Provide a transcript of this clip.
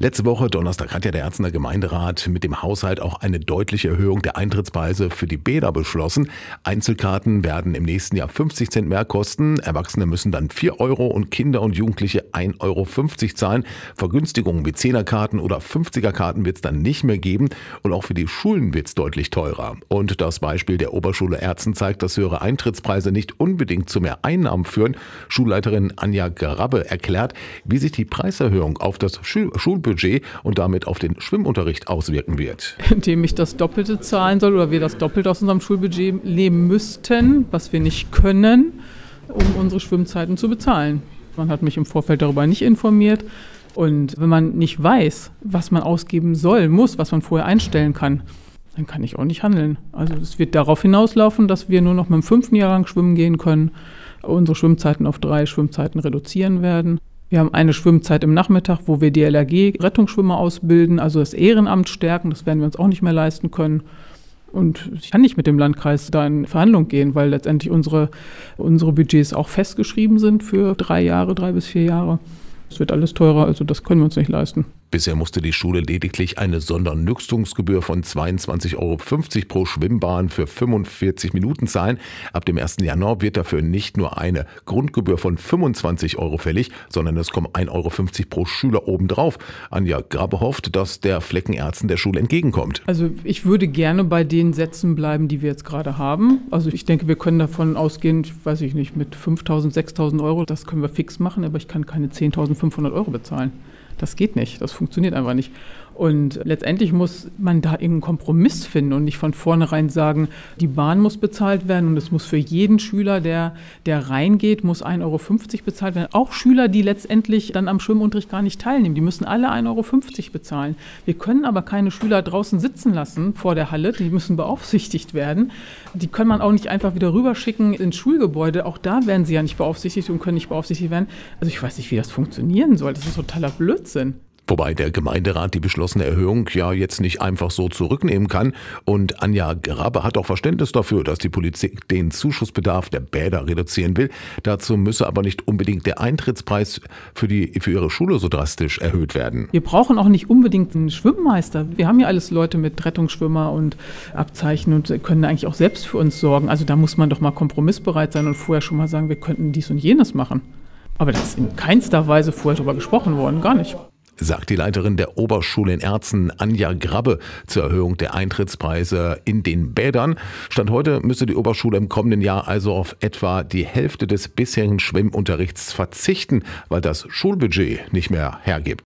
Letzte Woche, Donnerstag, hat ja der Erzner Gemeinderat mit dem Haushalt auch eine deutliche Erhöhung der Eintrittspreise für die Bäder beschlossen. Einzelkarten werden im nächsten Jahr 50 Cent mehr kosten. Erwachsene müssen dann 4 Euro und Kinder und Jugendliche 1,50 Euro zahlen. Vergünstigungen wie 10er-Karten oder 50er-Karten wird es dann nicht mehr geben. Und auch für die Schulen wird es deutlich teurer. Und das Beispiel der Oberschule Erzen zeigt, dass höhere Eintrittspreise nicht unbedingt zu mehr Einnahmen führen. Schulleiterin Anja Grabbe erklärt, wie sich die Preiserhöhung auf das Schul Schulbudget und damit auf den Schwimmunterricht auswirken wird. Indem ich das Doppelte zahlen soll oder wir das Doppelte aus unserem Schulbudget nehmen müssten, was wir nicht können, um unsere Schwimmzeiten zu bezahlen. Man hat mich im Vorfeld darüber nicht informiert. Und wenn man nicht weiß, was man ausgeben soll, muss, was man vorher einstellen kann, dann kann ich auch nicht handeln. Also es wird darauf hinauslaufen, dass wir nur noch mit dem fünften Jahrgang schwimmen gehen können, unsere Schwimmzeiten auf drei Schwimmzeiten reduzieren werden. Wir haben eine Schwimmzeit im Nachmittag, wo wir DLRG Rettungsschwimmer ausbilden, also das Ehrenamt stärken. Das werden wir uns auch nicht mehr leisten können. Und ich kann nicht mit dem Landkreis da in Verhandlung gehen, weil letztendlich unsere, unsere Budgets auch festgeschrieben sind für drei Jahre, drei bis vier Jahre. Es wird alles teurer, also das können wir uns nicht leisten. Bisher musste die Schule lediglich eine Sondernützungsgebühr von 22,50 Euro pro Schwimmbahn für 45 Minuten zahlen. Ab dem 1. Januar wird dafür nicht nur eine Grundgebühr von 25 Euro fällig, sondern es kommen 1,50 Euro pro Schüler obendrauf. Anja Grabe hofft, dass der Fleckenärzten der Schule entgegenkommt. Also ich würde gerne bei den Sätzen bleiben, die wir jetzt gerade haben. Also ich denke, wir können davon ausgehen, weiß ich nicht, mit 5.000, 6.000 Euro, das können wir fix machen, aber ich kann keine 10.500 Euro bezahlen. Das geht nicht, das funktioniert einfach nicht. Und letztendlich muss man da irgendeinen Kompromiss finden und nicht von vornherein sagen, die Bahn muss bezahlt werden und es muss für jeden Schüler, der, der reingeht, muss 1,50 Euro bezahlt werden. Auch Schüler, die letztendlich dann am Schwimmunterricht gar nicht teilnehmen, die müssen alle 1,50 Euro bezahlen. Wir können aber keine Schüler draußen sitzen lassen vor der Halle, die müssen beaufsichtigt werden. Die kann man auch nicht einfach wieder rüberschicken ins Schulgebäude. Auch da werden sie ja nicht beaufsichtigt und können nicht beaufsichtigt werden. Also ich weiß nicht, wie das funktionieren soll. Das ist totaler Blödsinn. Wobei der Gemeinderat die beschlossene Erhöhung ja jetzt nicht einfach so zurücknehmen kann. Und Anja Grabe hat auch Verständnis dafür, dass die Politik den Zuschussbedarf der Bäder reduzieren will. Dazu müsse aber nicht unbedingt der Eintrittspreis für, die, für ihre Schule so drastisch erhöht werden. Wir brauchen auch nicht unbedingt einen Schwimmmeister. Wir haben ja alles Leute mit Rettungsschwimmer und Abzeichen und können eigentlich auch selbst für uns sorgen. Also da muss man doch mal kompromissbereit sein und vorher schon mal sagen, wir könnten dies und jenes machen. Aber das ist in keinster Weise vorher darüber gesprochen worden, gar nicht sagt die Leiterin der Oberschule in Erzen, Anja Grabbe, zur Erhöhung der Eintrittspreise in den Bädern. Stand heute müsste die Oberschule im kommenden Jahr also auf etwa die Hälfte des bisherigen Schwimmunterrichts verzichten, weil das Schulbudget nicht mehr hergibt.